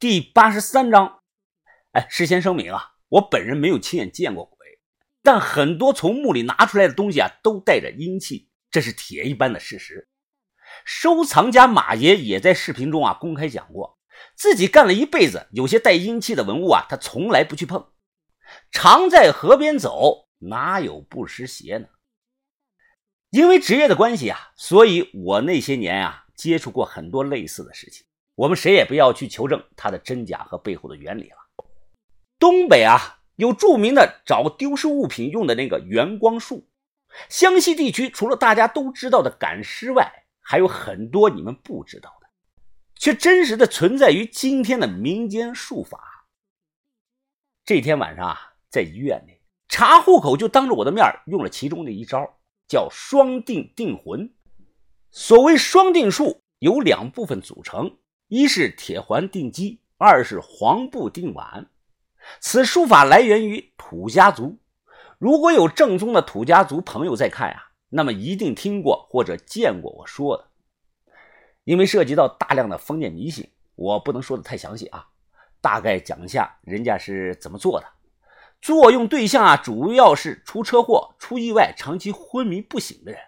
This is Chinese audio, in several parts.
第八十三章。哎，事先声明啊，我本人没有亲眼见过鬼，但很多从墓里拿出来的东西啊，都带着阴气，这是铁一般的事实。收藏家马爷也在视频中啊公开讲过，自己干了一辈子，有些带阴气的文物啊，他从来不去碰。常在河边走，哪有不湿鞋呢？因为职业的关系啊，所以我那些年啊接触过很多类似的事情。我们谁也不要去求证它的真假和背后的原理了。东北啊有著名的找丢失物品用的那个圆光术，湘西地区除了大家都知道的赶尸外，还有很多你们不知道的，却真实的存在于今天的民间术法。这天晚上啊，在医院里查户口，就当着我的面用了其中的一招，叫双定定魂。所谓双定术，由两部分组成。一是铁环定鸡，二是黄布定碗。此术法来源于土家族。如果有正宗的土家族朋友在看啊，那么一定听过或者见过我说的。因为涉及到大量的封建迷信，我不能说的太详细啊。大概讲一下人家是怎么做的。作用对象啊，主要是出车祸、出意外、长期昏迷不醒的人。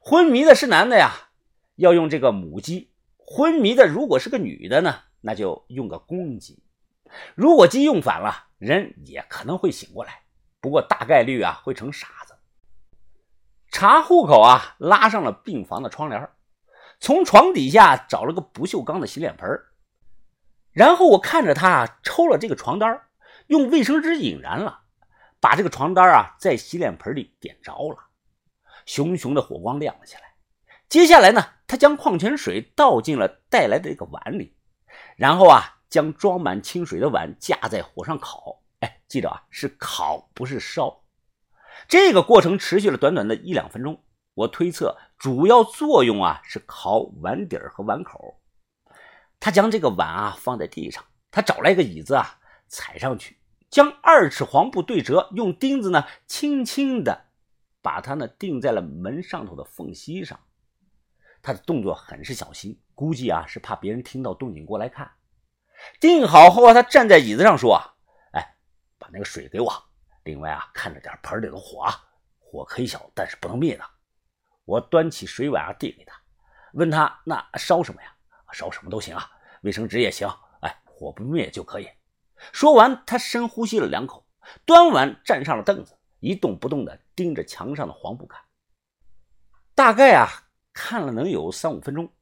昏迷的是男的呀，要用这个母鸡。昏迷的如果是个女的呢，那就用个公鸡。如果鸡用反了，人也可能会醒过来，不过大概率啊会成傻子。查户口啊，拉上了病房的窗帘，从床底下找了个不锈钢的洗脸盆，然后我看着他抽了这个床单，用卫生纸引燃了，把这个床单啊在洗脸盆里点着了，熊熊的火光亮了起来。接下来呢，他将矿泉水倒进了带来的这个碗里，然后啊，将装满清水的碗架在火上烤。哎，记得啊，是烤，不是烧。这个过程持续了短短的一两分钟。我推测主要作用啊是烤碗底儿和碗口。他将这个碗啊放在地上，他找来一个椅子啊踩上去，将二尺黄布对折，用钉子呢轻轻的把它呢钉在了门上头的缝隙上。他的动作很是小心，估计啊是怕别人听到动静过来看。定好后啊，他站在椅子上说：“哎，把那个水给我。另外啊，看着点盆里的火啊，火可以小，但是不能灭的。”我端起水碗啊，递给他，问他：“那烧什么呀？烧什么都行啊，卫生纸也行。哎，火不灭就可以。”说完，他深呼吸了两口，端碗站上了凳子，一动不动地盯着墙上的黄布看。大概啊。看了能有三五分钟，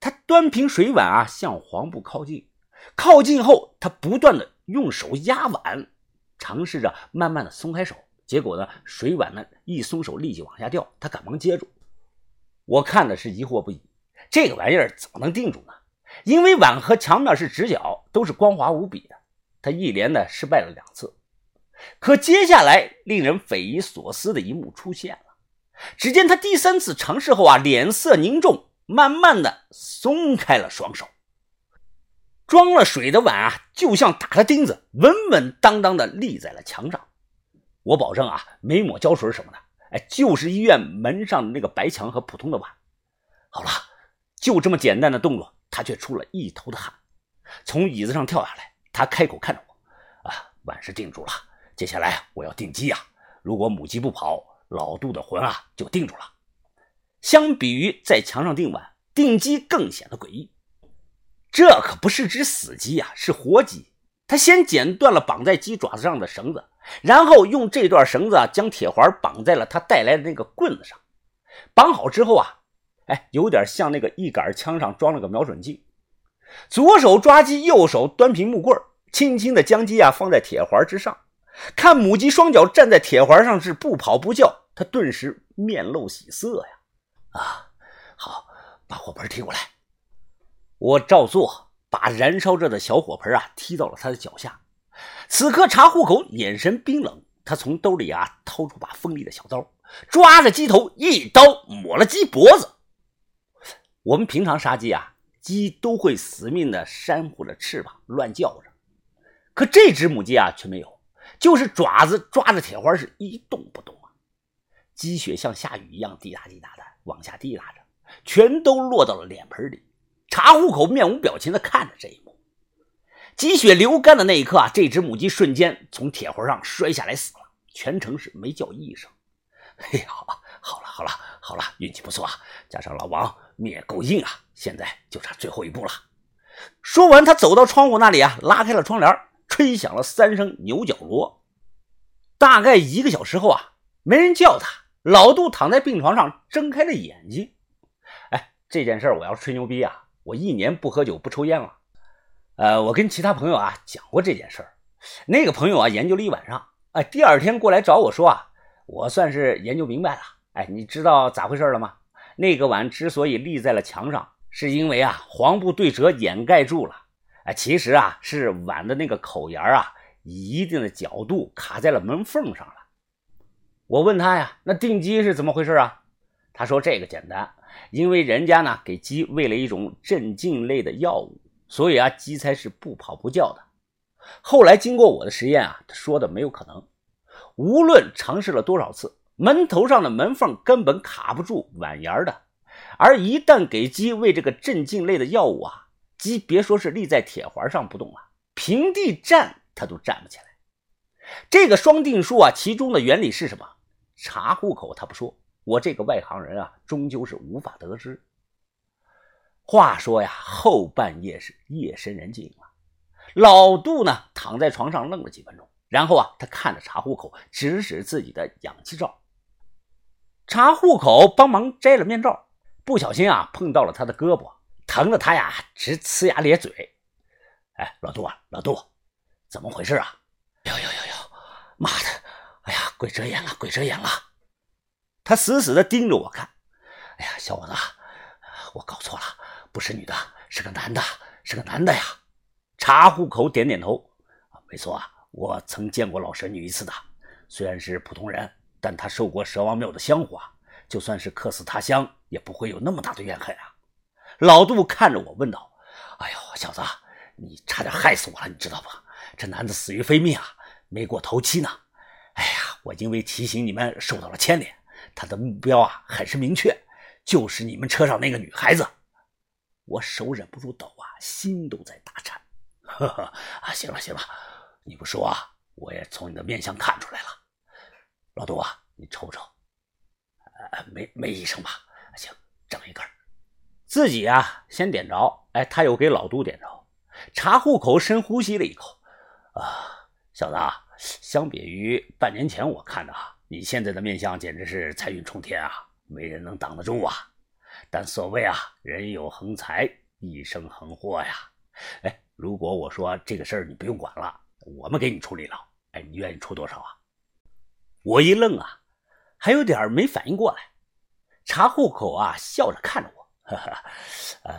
他端平水碗啊，向黄布靠近。靠近后，他不断的用手压碗，尝试着慢慢的松开手。结果呢，水碗呢一松手，立即往下掉。他赶忙接住。我看的是疑惑不已，这个玩意儿怎么能定住呢？因为碗和墙面是直角，都是光滑无比的。他一连的失败了两次。可接下来令人匪夷所思的一幕出现了。只见他第三次尝试后啊，脸色凝重，慢慢的松开了双手。装了水的碗啊，就像打了钉子，稳稳当当的立在了墙上。我保证啊，没抹胶水什么的，哎，就是医院门上的那个白墙和普通的碗。好了，就这么简单的动作，他却出了一头的汗。从椅子上跳下来，他开口看着我：“啊，碗是定住了，接下来我要定鸡呀。如果母鸡不跑。”老杜的魂啊，就定住了。相比于在墙上钉碗，钉鸡更显得诡异。这可不是只死鸡啊，是活鸡。他先剪断了绑在鸡爪子上的绳子，然后用这段绳子啊，将铁环绑在了他带来的那个棍子上。绑好之后啊，哎，有点像那个一杆枪上装了个瞄准镜。左手抓鸡，右手端平木棍，轻轻的将鸡啊放在铁环之上。看母鸡双脚站在铁环上是不跑不叫。他顿时面露喜色呀！啊，好，把火盆提过来。我照做，把燃烧着的小火盆啊踢到了他的脚下。此刻查户口眼神冰冷，他从兜里啊掏出把锋利的小刀，抓着鸡头一刀抹了鸡脖子。我们平常杀鸡啊，鸡都会死命的扇呼着翅膀，乱叫着。可这只母鸡啊却没有，就是爪子抓着铁环是一动不动。鸡血像下雨一样滴答滴答的往下滴答着，全都落到了脸盆里。查户口面无表情的看着这一幕，鸡血流干的那一刻啊，这只母鸡瞬间从铁环上摔下来死了，全程是没叫一声。哎呀，好了好了好了，运气不错啊，加上老王命也够硬啊，现在就差最后一步了。说完，他走到窗户那里啊，拉开了窗帘，吹响了三声牛角锣。大概一个小时后啊，没人叫他，老杜躺在病床上睁开了眼睛。哎，这件事我要吹牛逼啊，我一年不喝酒不抽烟了。呃，我跟其他朋友啊讲过这件事儿，那个朋友啊研究了一晚上，哎，第二天过来找我说啊，我算是研究明白了。哎，你知道咋回事了吗？那个碗之所以立在了墙上，是因为啊黄布对折掩盖住了。哎，其实啊是碗的那个口沿啊以一定的角度卡在了门缝上了。我问他呀，那定鸡是怎么回事啊？他说这个简单，因为人家呢给鸡喂了一种镇静类的药物。所以啊，鸡才是不跑不叫的。后来经过我的实验啊，他说的没有可能。无论尝试了多少次，门头上的门缝根本卡不住碗沿的。而一旦给鸡喂这个镇静类的药物啊，鸡别说是立在铁环上不动了，平地站它都站不起来。这个双定数啊，其中的原理是什么？查户口他不说，我这个外行人啊，终究是无法得知。话说呀，后半夜是夜深人静了。老杜呢，躺在床上愣了几分钟，然后啊，他看着查户口，指指自己的氧气罩。查户口帮忙摘了面罩，不小心啊，碰到了他的胳膊，疼得他呀直呲牙咧嘴。哎，老杜啊，老杜，怎么回事啊？哟哟哟哟，妈的！哎呀，鬼遮眼了，鬼遮眼了！他死死的盯着我看。哎呀，小伙子，我搞错了。不是女的，是个男的，是个男的呀！查户口点点头，没错啊，我曾见过老神女一次的。虽然是普通人，但她受过蛇王庙的香火，就算是客死他乡，也不会有那么大的怨恨啊。老杜看着我问道：“哎呦，小子，你差点害死我了，你知道不？这男的死于非命啊，没过头七呢。哎呀，我因为提醒你们受到了牵连，他的目标啊很是明确，就是你们车上那个女孩子。”我手忍不住抖啊，心都在打颤。呵 呵啊，行了行了，你不说啊，我也从你的面相看出来了。老杜啊，你抽抽，呃，没没医生吧？行，整一根。自己啊，先点着，哎，他又给老杜点着。查户口深呼吸了一口，啊，小子，啊相比于半年前我看的，你现在的面相简直是财运冲天啊，没人能挡得住啊。但所谓啊，人有横财，一生横祸呀。哎，如果我说这个事儿你不用管了，我们给你处理了，哎，你愿意出多少啊？我一愣啊，还有点没反应过来。查户口啊，笑着看着我，哈哈，呃，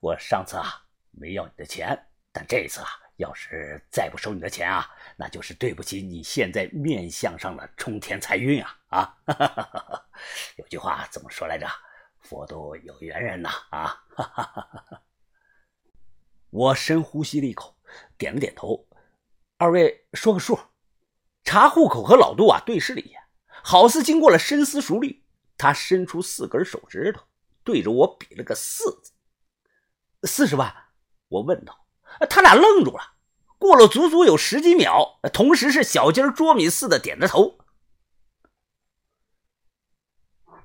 我上次啊没要你的钱，但这次啊，要是再不收你的钱啊，那就是对不起你现在面相上的冲天财运啊啊！有句话怎么说来着？佛度有缘人呐！啊，我深呼吸了一口，点了点头。二位说个数。查户口和老杜啊对视了一眼，好似经过了深思熟虑。他伸出四根手指头，对着我比了个四字。四十万。我问道。他俩愣住了，过了足足有十几秒，同时是小鸡捉米似的点着头。